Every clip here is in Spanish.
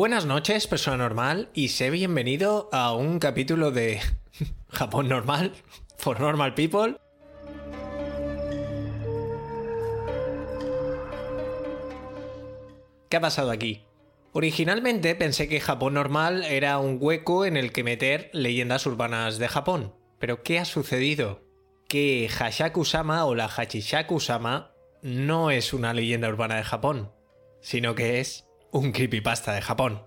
Buenas noches, persona normal, y sé bienvenido a un capítulo de Japón normal, for normal people. ¿Qué ha pasado aquí? Originalmente pensé que Japón normal era un hueco en el que meter leyendas urbanas de Japón. Pero ¿qué ha sucedido? Que Hashaku-sama o la Hachishaku-sama no es una leyenda urbana de Japón, sino que es un creepypasta de Japón.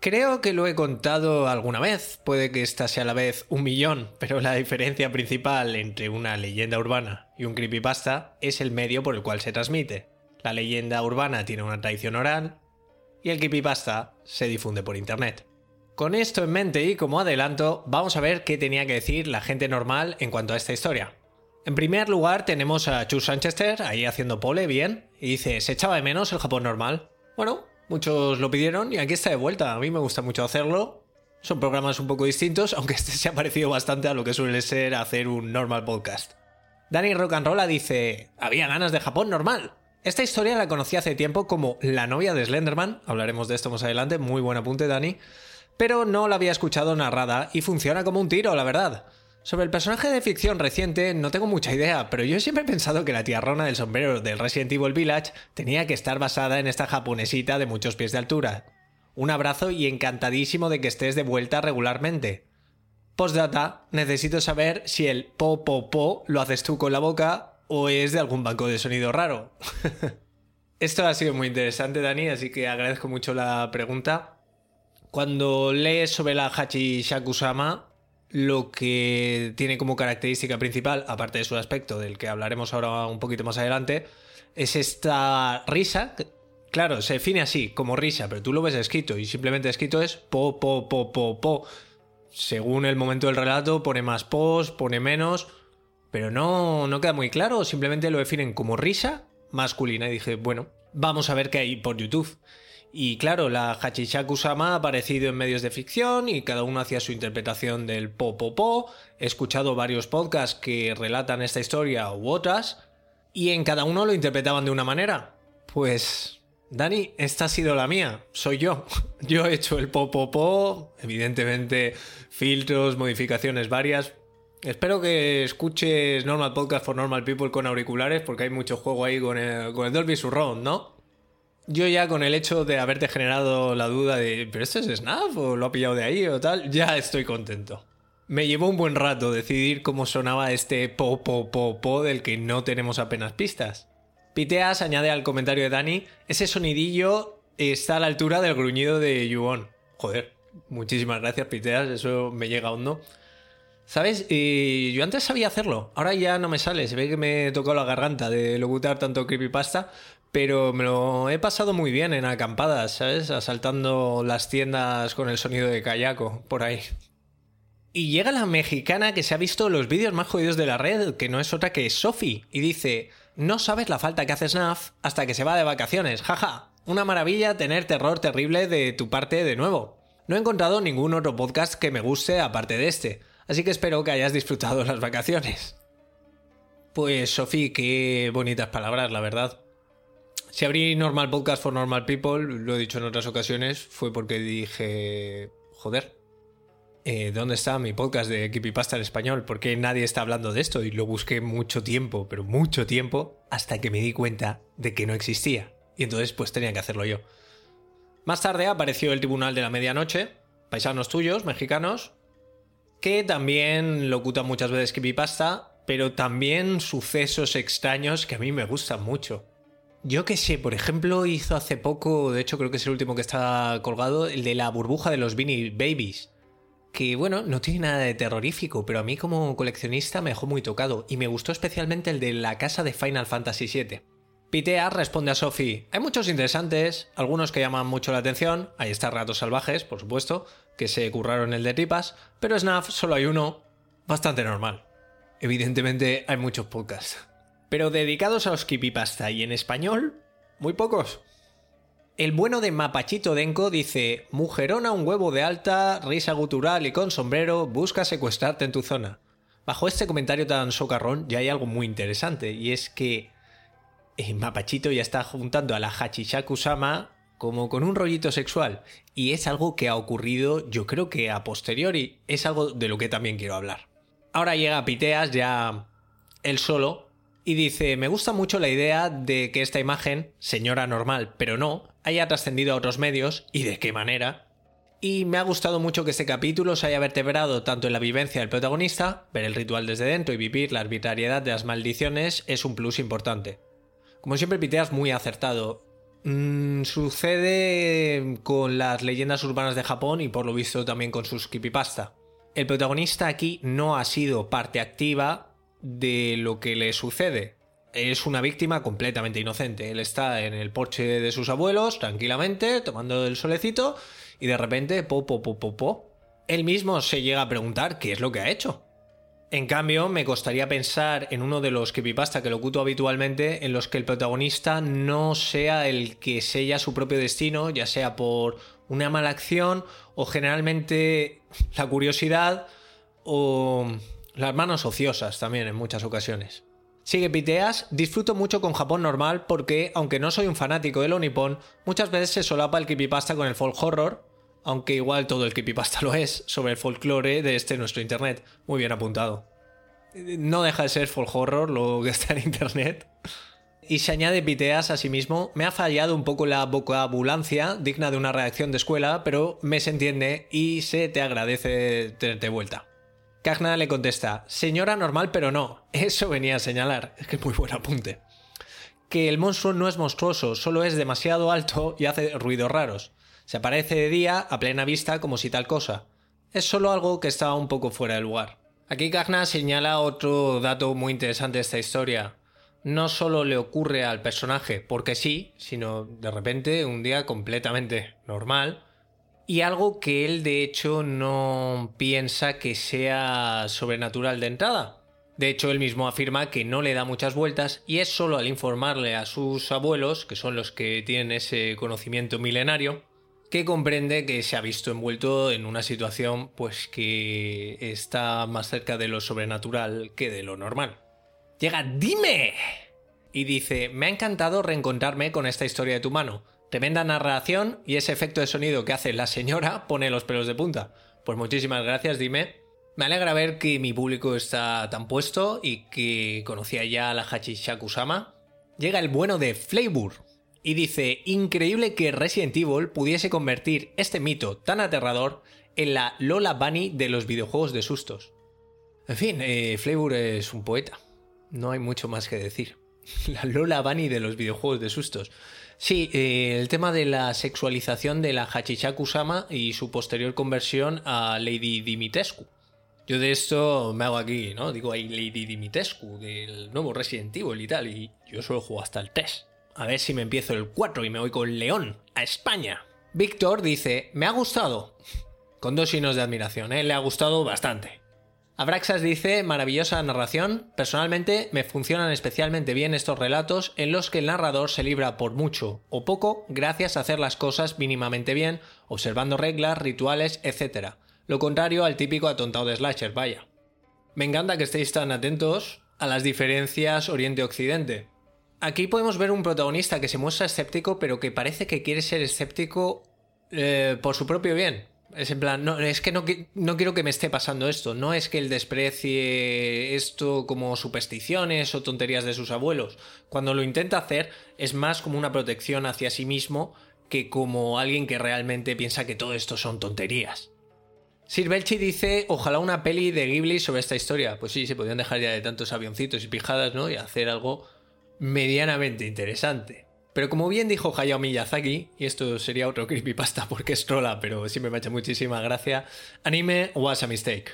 Creo que lo he contado alguna vez, puede que esta sea a la vez un millón, pero la diferencia principal entre una leyenda urbana y un creepypasta es el medio por el cual se transmite. La leyenda urbana tiene una tradición oral y el creepypasta se difunde por internet. Con esto en mente y como adelanto, vamos a ver qué tenía que decir la gente normal en cuanto a esta historia. En primer lugar tenemos a Chus Sanchester ahí haciendo pole bien y dice, ¿se echaba de menos el Japón normal? Bueno, Muchos lo pidieron y aquí está de vuelta. A mí me gusta mucho hacerlo. Son programas un poco distintos, aunque este se ha parecido bastante a lo que suele ser hacer un normal podcast. Dani Rock and Rolla dice: Había ganas de Japón normal. Esta historia la conocí hace tiempo como La novia de Slenderman. Hablaremos de esto más adelante. Muy buen apunte, Dani. Pero no la había escuchado narrada y funciona como un tiro, la verdad. Sobre el personaje de ficción reciente no tengo mucha idea, pero yo siempre he pensado que la tía Rona del sombrero del Resident Evil Village tenía que estar basada en esta japonesita de muchos pies de altura. Un abrazo y encantadísimo de que estés de vuelta regularmente. Postdata, necesito saber si el po po po lo haces tú con la boca o es de algún banco de sonido raro. Esto ha sido muy interesante, Dani, así que agradezco mucho la pregunta. Cuando lees sobre la Hachi Shakusama, lo que tiene como característica principal, aparte de su aspecto, del que hablaremos ahora un poquito más adelante, es esta risa. Claro, se define así, como risa, pero tú lo ves escrito y simplemente escrito es po, po, po, po, po. Según el momento del relato, pone más pos, pone menos, pero no, no queda muy claro, simplemente lo definen como risa masculina. Y dije, bueno, vamos a ver qué hay por YouTube. Y claro, la Hachishaku-sama ha aparecido en medios de ficción y cada uno hacía su interpretación del po po po. He escuchado varios podcasts que relatan esta historia u otras y en cada uno lo interpretaban de una manera. Pues, Dani, esta ha sido la mía, soy yo. Yo he hecho el po po po, evidentemente filtros, modificaciones varias. Espero que escuches Normal Podcast for Normal People con auriculares porque hay mucho juego ahí con el, con el Dolby Surround, ¿no? Yo ya con el hecho de haberte generado la duda de, ¿pero esto es Snap o lo ha pillado de ahí o tal? Ya estoy contento. Me llevó un buen rato decidir cómo sonaba este po po po po del que no tenemos apenas pistas. Piteas añade al comentario de Dani, ese sonidillo está a la altura del gruñido de Yuon. Joder, muchísimas gracias Piteas, eso me llega hondo. ¿Sabes? Y yo antes sabía hacerlo, ahora ya no me sale, se ve que me tocado la garganta de locutar tanto creepypasta, pero me lo he pasado muy bien en acampadas, ¿sabes? Asaltando las tiendas con el sonido de Kayako, por ahí. Y llega la mexicana que se ha visto los vídeos más jodidos de la red, que no es otra que Sophie, y dice, no sabes la falta que hace Snaf hasta que se va de vacaciones, jaja. Una maravilla tener terror terrible de tu parte de nuevo. No he encontrado ningún otro podcast que me guste aparte de este, así que espero que hayas disfrutado las vacaciones. Pues Sophie, qué bonitas palabras, la verdad. Si abrí Normal Podcast for Normal People, lo he dicho en otras ocasiones, fue porque dije, joder, eh, ¿dónde está mi podcast de Pasta en español? Porque nadie está hablando de esto y lo busqué mucho tiempo, pero mucho tiempo, hasta que me di cuenta de que no existía. Y entonces pues tenía que hacerlo yo. Más tarde apareció el Tribunal de la Medianoche, paisanos tuyos, mexicanos, que también locuta muchas veces Pasta, pero también sucesos extraños que a mí me gustan mucho. Yo que sé, por ejemplo, hizo hace poco, de hecho creo que es el último que está colgado, el de la burbuja de los Beanie Babies que bueno, no tiene nada de terrorífico, pero a mí como coleccionista me dejó muy tocado y me gustó especialmente el de la casa de Final Fantasy VII. Pitea responde a Sophie, hay muchos interesantes, algunos que llaman mucho la atención, ahí está Ratos Salvajes, por supuesto, que se curraron el de tripas, pero Snaf solo hay uno, bastante normal. Evidentemente hay muchos podcasts. Pero dedicados a los Kipipasta y en español, muy pocos. El bueno de Mapachito Denko dice: Mujerona, un huevo de alta, risa gutural y con sombrero, busca secuestrarte en tu zona. Bajo este comentario tan socarrón ya hay algo muy interesante, y es que eh, Mapachito ya está juntando a la Hachishaku-sama como con un rollito sexual, y es algo que ha ocurrido, yo creo que a posteriori, es algo de lo que también quiero hablar. Ahora llega Piteas, ya él solo, y dice, me gusta mucho la idea de que esta imagen, señora normal, pero no, haya trascendido a otros medios y de qué manera. Y me ha gustado mucho que este capítulo se haya vertebrado tanto en la vivencia del protagonista, ver el ritual desde dentro y vivir la arbitrariedad de las maldiciones es un plus importante. Como siempre, Piteas muy acertado. Mm, sucede con las leyendas urbanas de Japón y por lo visto también con sus creepypasta. El protagonista aquí no ha sido parte activa de lo que le sucede. Es una víctima completamente inocente. Él está en el porche de sus abuelos, tranquilamente, tomando el solecito, y de repente, po, po, po, po, po. Él mismo se llega a preguntar qué es lo que ha hecho. En cambio, me costaría pensar en uno de los creepypasta que lo oculto habitualmente, en los que el protagonista no sea el que sella su propio destino, ya sea por una mala acción o generalmente la curiosidad o las manos ociosas también en muchas ocasiones. Sigue Piteas, disfruto mucho con Japón normal porque, aunque no soy un fanático de lo nipón, muchas veces se solapa el creepypasta con el folk horror, aunque igual todo el creepypasta lo es, sobre el folclore de este nuestro internet. Muy bien apuntado. No deja de ser folk horror lo que está en internet. Y se añade Piteas a sí mismo, me ha fallado un poco la vocabulancia digna de una reacción de escuela, pero me se entiende y se te agradece tenerte vuelta. Cagna le contesta, señora normal pero no, eso venía a señalar, es que muy buen apunte. Que el monstruo no es monstruoso, solo es demasiado alto y hace ruidos raros. Se aparece de día a plena vista como si tal cosa. Es solo algo que está un poco fuera de lugar. Aquí Cagna señala otro dato muy interesante de esta historia. No solo le ocurre al personaje porque sí, sino de repente un día completamente normal, y algo que él de hecho no piensa que sea sobrenatural de entrada. De hecho, él mismo afirma que no le da muchas vueltas y es solo al informarle a sus abuelos, que son los que tienen ese conocimiento milenario, que comprende que se ha visto envuelto en una situación pues que está más cerca de lo sobrenatural que de lo normal. Llega, dime. Y dice, me ha encantado reencontrarme con esta historia de tu mano. Tremenda narración y ese efecto de sonido que hace la señora pone los pelos de punta. Pues muchísimas gracias, dime. Me alegra ver que mi público está tan puesto y que conocía ya a la Hachishaku-sama. Llega el bueno de Flavor y dice, increíble que Resident Evil pudiese convertir este mito tan aterrador en la Lola Bunny de los videojuegos de sustos. En fin, eh, Flavor es un poeta. No hay mucho más que decir. La Lola Bunny de los videojuegos de sustos. Sí, eh, el tema de la sexualización de la Hachichaku-sama y su posterior conversión a Lady Dimitescu. Yo de esto me hago aquí, ¿no? Digo, hay Lady Dimitescu del nuevo Resident Evil y tal, y yo solo juego hasta el 3. A ver si me empiezo el 4 y me voy con León, a España. Víctor dice, me ha gustado. Con dos signos de admiración, ¿eh? Le ha gustado bastante. Abraxas dice, maravillosa narración, personalmente me funcionan especialmente bien estos relatos en los que el narrador se libra por mucho o poco gracias a hacer las cosas mínimamente bien, observando reglas, rituales, etc. Lo contrario al típico atontado de slasher, vaya. Me encanta que estéis tan atentos a las diferencias Oriente-Occidente. Aquí podemos ver un protagonista que se muestra escéptico pero que parece que quiere ser escéptico eh, por su propio bien, Es en plan, no, es que no, no, quiero que me esté pasando esto. No es que él desprecie esto como supersticiones o tonterías de sus abuelos. Cuando lo intenta hacer es más como una protección hacia sí mismo que como alguien que realmente piensa que todo esto son tonterías. Sir Belchi dice, ojalá una peli de Ghibli sobre esta historia. Pues sí, se podrían dejar ya de tantos avioncitos y pijadas, ¿no? Y hacer algo medianamente interesante. Pero como bien dijo Hayao Miyazaki, y esto sería otro creepypasta porque es trola, pero siempre me ha hecho muchísima gracia, anime was a mistake.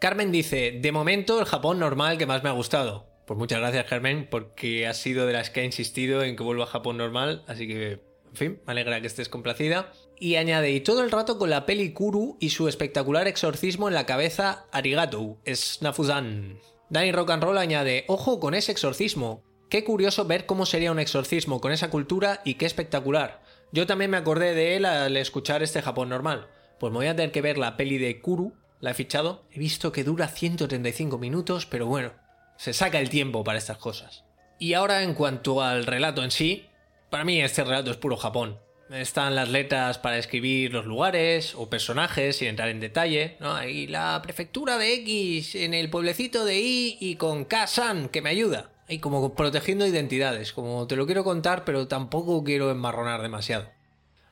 Carmen dice, de momento el Japón normal que más me ha gustado. Pues muchas gracias Carmen, porque has sido de las que ha insistido en que vuelva a Japón normal, así que, en fin, me alegra que estés complacida. Y añade, y todo el rato con la peli Kuru y su espectacular exorcismo en la cabeza Arigato, es Nafuzan. Danny Rock and Roll añade, ojo con ese exorcismo, Qué curioso ver cómo sería un exorcismo con esa cultura y qué espectacular. Yo también me acordé de él al escuchar este Japón normal. Pues me voy a tener que ver la peli de Kuru, la he fichado. He visto que dura 135 minutos, pero bueno, se saca el tiempo para estas cosas. Y ahora en cuanto al relato en sí, para mí este relato es puro Japón. Están las letras para escribir los lugares o personajes sin entrar en detalle, ¿no? Y la prefectura de X en el pueblecito de Y y con K-san que me ayuda y como protegiendo identidades, como te lo quiero contar, pero tampoco quiero enmarronar demasiado.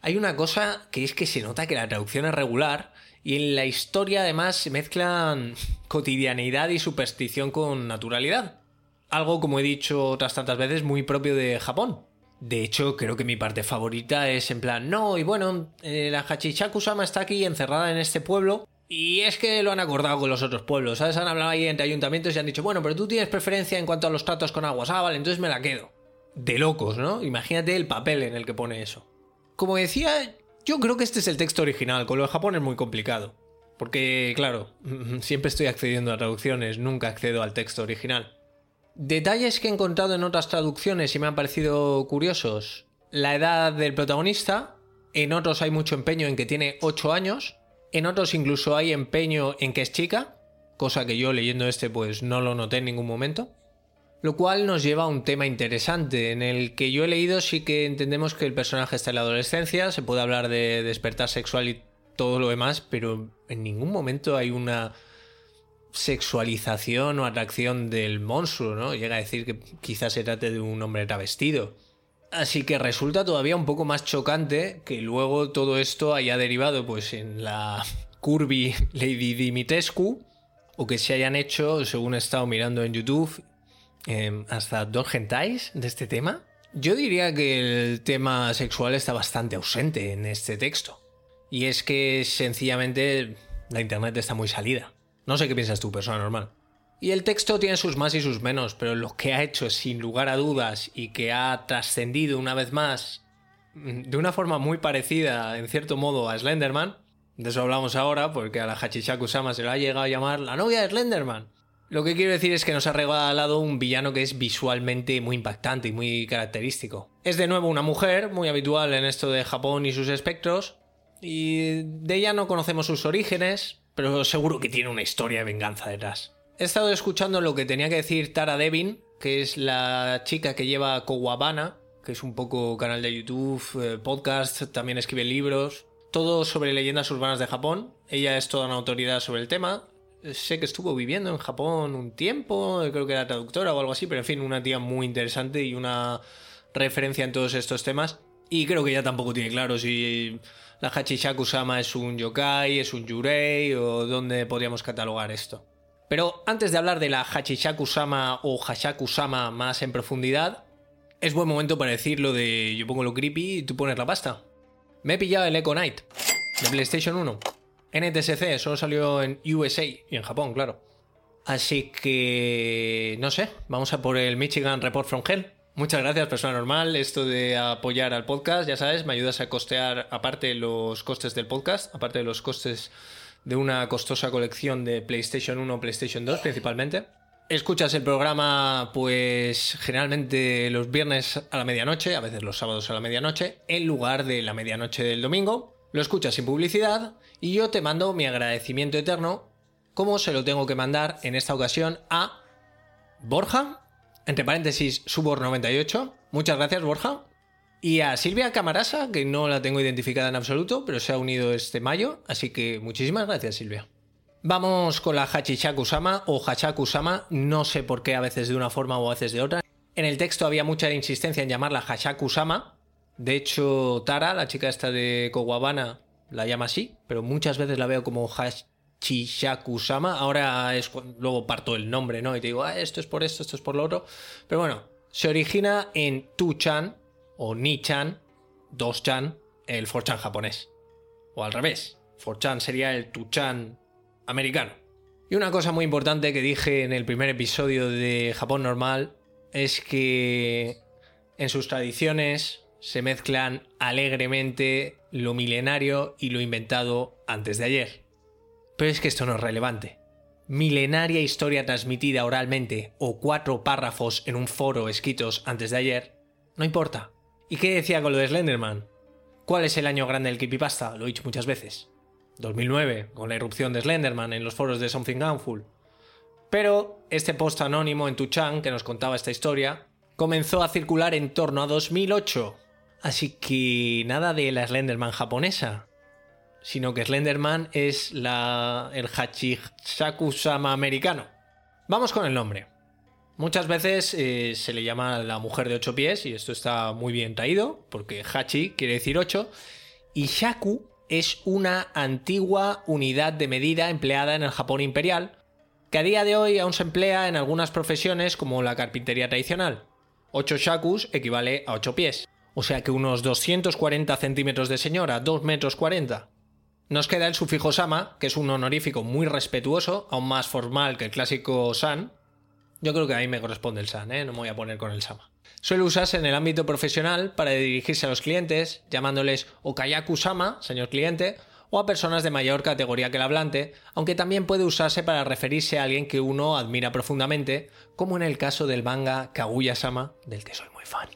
Hay una cosa que es que se nota que la traducción es regular y en la historia además se mezclan cotidianidad y superstición con naturalidad. Algo, como he dicho otras tantas veces, muy propio de Japón. De hecho, creo que mi parte favorita es en plan, no, y bueno, eh, la Hachichaku-sama está aquí encerrada en este pueblo y es que lo han acordado con los otros pueblos, ¿sabes? Han hablado ahí entre ayuntamientos y han dicho, bueno, pero tú tienes preferencia en cuanto a los tratos con aguas. Ah, vale, entonces me la quedo. De locos, ¿no? Imagínate el papel en el que pone eso. Como decía, yo creo que este es el texto original, con lo de Japón es muy complicado. Porque, claro, siempre estoy accediendo a traducciones, nunca accedo al texto original. Detalles que he encontrado en otras traducciones y me han parecido curiosos. La edad del protagonista, en otros hay mucho empeño en que tiene 8 años, en otros incluso hay empeño en que es chica, cosa que yo leyendo este pues no lo noté en ningún momento. Lo cual nos lleva a un tema interesante, en el que yo he leído sí que entendemos que el personaje está en la adolescencia, se puede hablar de despertar sexual y todo lo demás, pero en ningún momento hay una sexualización o atracción del monstruo, ¿no? Llega a decir que quizás se trate de un hombre travestido. Así que resulta todavía un poco más chocante que luego todo esto haya derivado pues en la curvy Lady Dimitrescu o que se hayan hecho, según he estado mirando en YouTube, em, hasta dos gentais de este tema. Yo diría que el tema sexual está bastante ausente en este texto. Y es que sencillamente la internet está muy salida. No sé qué piensas tú, persona normal. Y el texto tiene sus más y sus menos, pero lo que ha hecho sin lugar a dudas y que ha trascendido una vez más mm, de una forma muy parecida, en cierto modo, a Slenderman, de eso hablamos ahora, porque a la Hachishaku-sama se lo ha llegado a llamar la novia de Slenderman. Lo que quiero decir es que nos ha regalado un villano que es visualmente muy impactante y muy característico. Es de nuevo una mujer, muy habitual en esto de Japón y sus espectros, y de ella no conocemos sus orígenes, pero seguro que tiene una historia de venganza detrás. He estado escuchando lo que tenía que decir Tara Devin, que es la chica que lleva Kowabana, que es un poco canal de YouTube, eh, podcast, también escribe libros, todo sobre leyendas urbanas de Japón. Ella es toda una autoridad sobre el tema. Sé que estuvo viviendo en Japón un tiempo, creo que era traductora o algo así, pero en fin, una tía muy interesante y una referencia en todos estos temas. Y creo que ella tampoco tiene claro si la Hachishaku-sama es un yokai, es un yurei o dónde podríamos catalogar esto. Pero antes de hablar de la Hachishaku-sama o Hashaku-sama más en profundidad, es buen momento para decir lo de yo pongo lo creepy y tú pones la pasta. Me he pillado el Echo Knight de PlayStation 1. NTSC, solo salió en USA y en Japón, claro. Así que... no sé, vamos a por el Michigan Report from Hell. Muchas gracias, persona normal. Esto de apoyar al podcast, ya sabes, me ayudas a costear aparte los costes del podcast, aparte de los costes de una costosa colección de PlayStation 1 o PlayStation 2 principalmente. Escuchas el programa pues generalmente los viernes a la medianoche, a veces los sábados a la medianoche, en lugar de la medianoche del domingo. Lo escuchas sin publicidad y yo te mando mi agradecimiento eterno, como se lo tengo que mandar en esta ocasión a Borja, entre paréntesis Subor98. Muchas gracias Borja Y a Silvia Camarasa, que no la tengo identificada en absoluto, pero se ha unido este mayo, así que muchísimas gracias Silvia. Vamos con la Hachichakusama o Hachakusama, no sé por qué a veces de una forma o a veces de otra. En el texto había mucha insistencia en llamarla Hachakusama. De hecho, Tara, la chica esta de Kowabana, la llama así, pero muchas veces la veo como Hachishakusama. Ahora es luego parto el nombre, ¿no? Y te digo, ah, esto es por esto, esto es por lo otro. Pero bueno, se origina en Tu-chan o Ni-chan, 2-chan, el 4-chan japonés. O al revés, 4-chan sería el Tu-chan americano. Y una cosa muy importante que dije en el primer episodio de Japón Normal es que en sus tradiciones se mezclan alegremente lo milenario y lo inventado antes de ayer. Pero es que esto no es relevante. Milenaria historia transmitida oralmente o cuatro párrafos en un foro escritos antes de ayer, no importa. ¿Y qué decía con lo de Slenderman? ¿Cuál es el año grande del creepypasta? Lo he dicho muchas veces. 2009, con la irrupción de Slenderman en los foros de Something Gunful. Pero este post anónimo en Tuchan que nos contaba esta historia comenzó a circular en torno a 2008. Así que nada de la Slenderman japonesa, sino que Slenderman es la, el Hachishaku-sama americano. Vamos con el nombre. Muchas veces eh, se le llama la mujer de ocho pies, y esto está muy bien traído, porque Hachi quiere decir ocho, y Shaku es una antigua unidad de medida empleada en el Japón imperial, que a día de hoy aún se emplea en algunas profesiones como la carpintería tradicional. 8 shakus equivale a 8 pies, o sea que unos 240 centímetros de señora, 2 metros 40. Nos queda el sufijo sama, que es un honorífico muy respetuoso, aún más formal que el clásico san. Yo creo que a mí me corresponde el san, ¿eh? no me voy a poner con el sama. Suele usarse en el ámbito profesional para dirigirse a los clientes, llamándoles Okayaku-sama, señor cliente, o a personas de mayor categoría que el hablante, aunque también puede usarse para referirse a alguien que uno admira profundamente, como en el caso del manga Kaguya-sama, del que soy muy fan.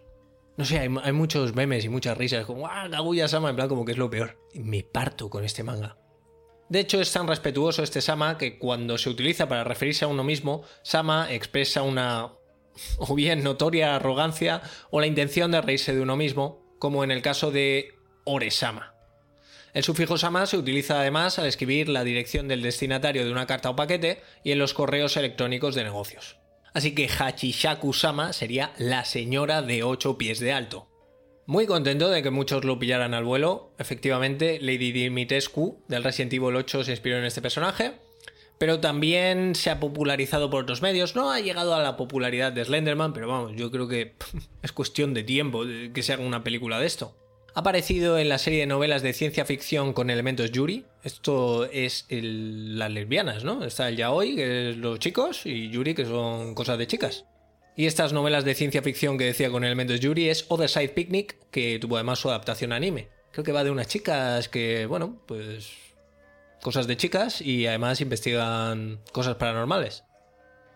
No sé, hay, muchos memes y muchas risas, como ¡ah, Kaguya-sama! En plan, como que es lo peor. Me parto con este manga. De hecho, es tan respetuoso este Sama que cuando se utiliza para referirse a uno mismo, Sama expresa una o bien notoria arrogancia o la intención de reírse de uno mismo, como en el caso de Oresama. El sufijo sama se utiliza además al escribir la dirección del destinatario de una carta o paquete y en los correos electrónicos de negocios. Así que Hachishaku sama sería la señora de 8 pies de alto. Muy contento de que muchos lo pillaran al vuelo. Efectivamente, Lady Dimitrescu del Resident Evil 8 se inspiró en este personaje. Pero también se ha popularizado por otros medios. No ha llegado a la popularidad de Slenderman, pero vamos, yo creo que es cuestión de tiempo que se haga una película de esto. Ha aparecido en la serie de novelas de ciencia ficción con elementos Yuri. Esto es las lesbianas, ¿no? Está el yaoi, que es los chicos, y Yuri, que son cosas de chicas. Y estas novelas de ciencia ficción que decía con elementos Yuri es Other Side Picnic, que tuvo además su adaptación anime. Creo que va de unas chicas que, bueno, pues cosas de chicas y además investigan cosas paranormales.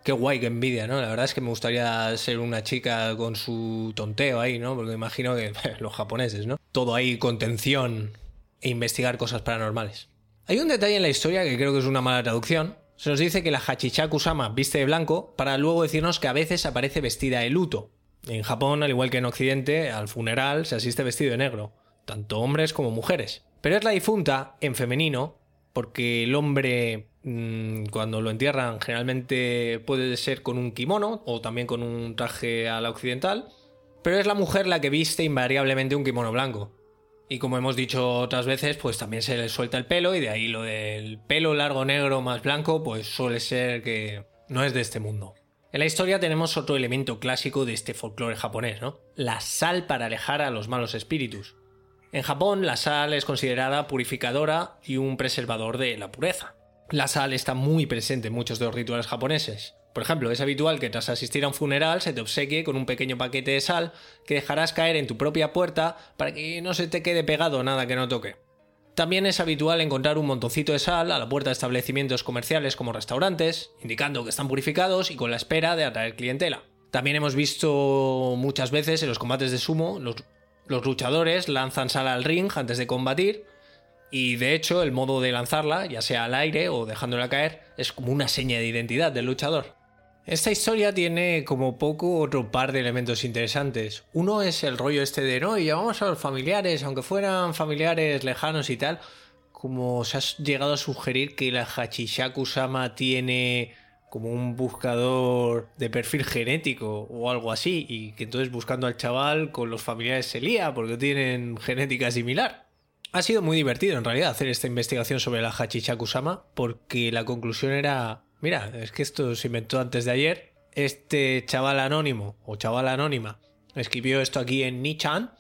Qué guay, qué envidia, ¿no? La verdad es que me gustaría ser una chica con su tonteo ahí, ¿no? Porque imagino que los japoneses, ¿no? Todo ahí contención e investigar cosas paranormales. Hay un detalle en la historia que creo que es una mala traducción. Se nos dice que la Hachichaku-sama viste de blanco para luego decirnos que a veces aparece vestida de luto. En Japón, al igual que en Occidente, al funeral se asiste vestido de negro, tanto hombres como mujeres. Pero es la difunta, en femenino, porque el hombre Mm, cuando lo entierran generalmente puede ser con un kimono o también con un traje a la occidental, pero es la mujer la que viste invariablemente un kimono blanco. Y como hemos dicho otras veces, pues también se le suelta el pelo y de ahí lo del pelo largo negro más blanco, pues suele ser que no es de este mundo. En la historia tenemos otro elemento clásico de este folclore japonés, ¿no? La sal para alejar a los malos espíritus. En Japón la sal es considerada purificadora y un preservador de la pureza. La sal está muy presente en muchos de los rituales japoneses. Por ejemplo, es habitual que tras asistir a un funeral se te obsequie con un pequeño paquete de sal que dejarás caer en tu propia puerta para que no se te quede pegado nada que no toque. También es habitual encontrar un montoncito de sal a la puerta de establecimientos comerciales como restaurantes, indicando que están purificados y con la espera de atraer clientela. También hemos visto muchas veces en los combates de sumo, los, los luchadores lanzan sal al ring antes de combatir, y de hecho, el modo de lanzarla, ya sea al aire o dejándola caer, es como una seña de identidad del luchador. Esta historia tiene como poco otro par de elementos interesantes. Uno es el rollo este de no, y llamamos a los familiares, aunque fueran familiares lejanos y tal, como se ha llegado a sugerir que la Hachishaku-sama tiene como un buscador de perfil genético o algo así, y que entonces buscando al chaval con los familiares se lía porque tienen genética similar. Ha sido muy divertido en realidad hacer esta investigación sobre la Hachishaku-sama porque la conclusión era Mira, es que esto se inventó antes de ayer. Este chaval anónimo o chaval anónima escribió esto aquí en Nichan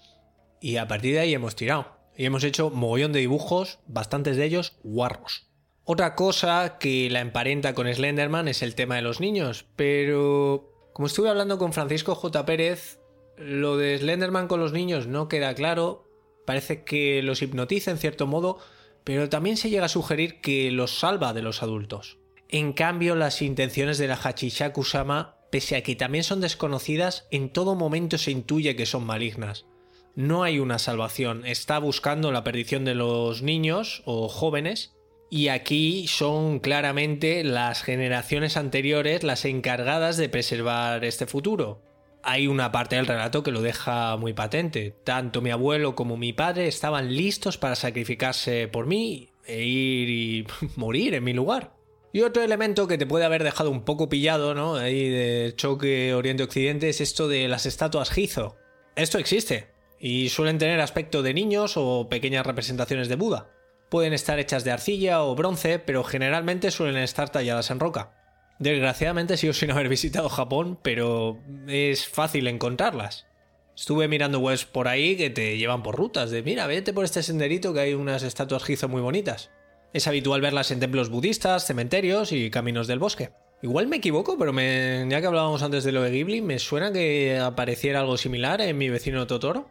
y a partir de ahí hemos tirado. Y hemos hecho mogollón de dibujos, bastantes de ellos guarros. Otra cosa que la emparenta con Slenderman es el tema de los niños, pero como estuve hablando con Francisco J. Pérez, lo de Slenderman con los niños no queda claro, parece que los hipnotiza en cierto modo, pero también se llega a sugerir que los salva de los adultos. En cambio, las intenciones de la Hachishaku-sama, pese a que también son desconocidas, en todo momento se intuye que son malignas. No hay una salvación, está buscando la perdición de los niños o jóvenes, y aquí son claramente las generaciones anteriores las encargadas de preservar este futuro. Hay una parte del relato que lo deja muy patente. Tanto mi abuelo como mi padre estaban listos para sacrificarse por mí e ir y morir en mi lugar. Y otro elemento que te puede haber dejado un poco pillado, ¿no? Ahí de choque Oriente-Occidente es esto de las estatuas Gizo. Esto existe. Y suelen tener aspecto de niños o pequeñas representaciones de Buda. Pueden estar hechas de arcilla o bronce, pero generalmente suelen estar talladas en roca. Desgraciadamente sigo sin haber visitado Japón, pero es fácil encontrarlas. Estuve mirando webs por ahí que te llevan por rutas, de mira, vete por este senderito que hay unas estatuas Gizo muy bonitas. Es habitual verlas en templos budistas, cementerios y caminos del bosque. Igual me equivoco, pero ya que hablábamos antes de lo de Ghibli, me suena que apareciera algo similar en mi vecino Totoro.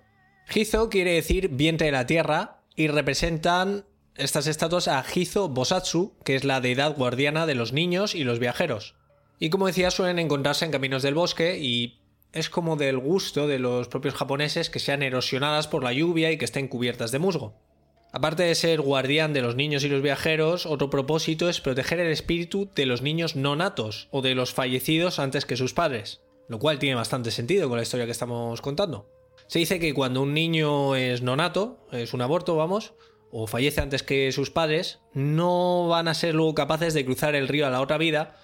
Hizo quiere decir vientre de la tierra y representan estas estatuas a Hizo Bosatsu, que es la deidad guardiana de los niños y los viajeros. Y como decía, suelen encontrarse en caminos del bosque y es como del gusto de los propios japoneses que sean erosionadas por la lluvia y que estén cubiertas de musgo. Aparte de ser guardián de los niños y los viajeros, otro propósito es proteger el espíritu de los niños no natos o de los fallecidos antes que sus padres, lo cual tiene bastante sentido con la historia que estamos contando. Se dice que cuando un niño es nonato, es un aborto, vamos, o fallece antes que sus padres, no van a ser luego capaces de cruzar el río a la otra vida,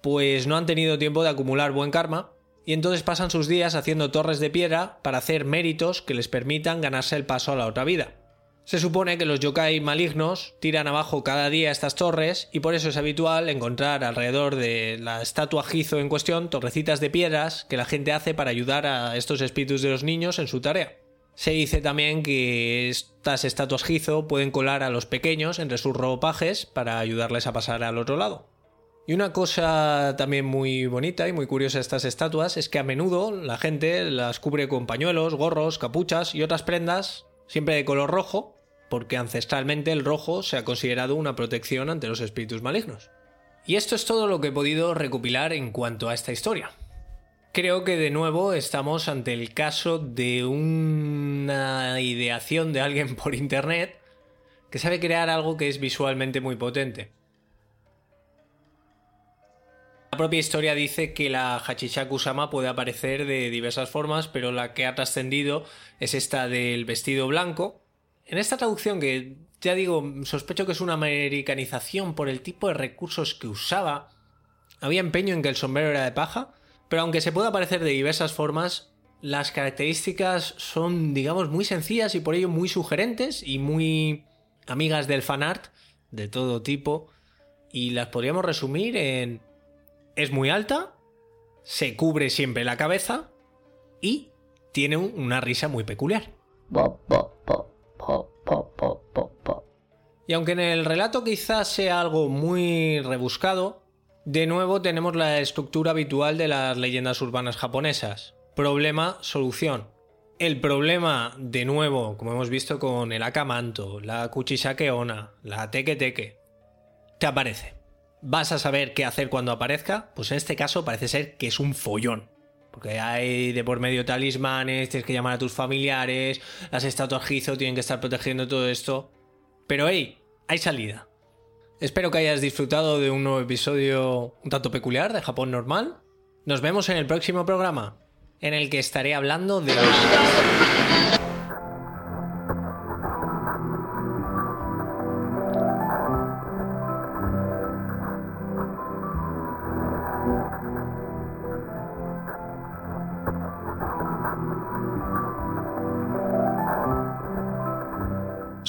pues no han tenido tiempo de acumular buen karma, y entonces pasan sus días haciendo torres de piedra para hacer méritos que les permitan ganarse el paso a la otra vida. Se supone que los yokai malignos tiran abajo cada día estas torres y por eso es habitual encontrar alrededor de la estatua Gizo en cuestión torrecitas de piedras que la gente hace para ayudar a estos espíritus de los niños en su tarea. Se dice también que estas estatuas Gizo pueden colar a los pequeños entre sus ropajes para ayudarles a pasar al otro lado. Y una cosa también muy bonita y muy curiosa de estas estatuas es que a menudo la gente las cubre con pañuelos, gorros, capuchas y otras prendas, siempre de color rojo, porque ancestralmente el rojo se ha considerado una protección ante los espíritus malignos. Y esto es todo lo que he podido recopilar en cuanto a esta historia. Creo que de nuevo estamos ante el caso de una ideación de alguien por internet que sabe crear algo que es visualmente muy potente. La propia historia dice que la Hachishaku-sama puede aparecer de diversas formas, pero la que ha trascendido es esta del vestido blanco, en esta traducción, que ya digo, sospecho que es una americanización por el tipo de recursos que usaba, había empeño en que el sombrero era de paja, pero aunque se pueda aparecer de diversas formas, las características son, digamos, muy sencillas y por ello muy sugerentes y muy amigas del fanart de todo tipo. Y las podríamos resumir en... Es muy alta, se cubre siempre la cabeza y tiene una risa muy peculiar. Y aunque en el relato quizás sea algo muy rebuscado, de nuevo tenemos la estructura habitual de las leyendas urbanas japonesas. Problema, solución. El problema, de nuevo, como hemos visto con el Akamanto, la Kuchisake Ona, la Teke Teke, te aparece. ¿Vas a saber qué hacer cuando aparezca? Pues en este caso parece ser que es un follón. Porque hay de por medio talismanes, tienes que llamar a tus familiares, las estatuas Gizo tienen que estar protegiendo todo esto. Pero hey, hay salida. Espero que hayas disfrutado de un nuevo episodio un tanto peculiar de Japón normal. Nos vemos en el próximo programa, en el que estaré hablando de...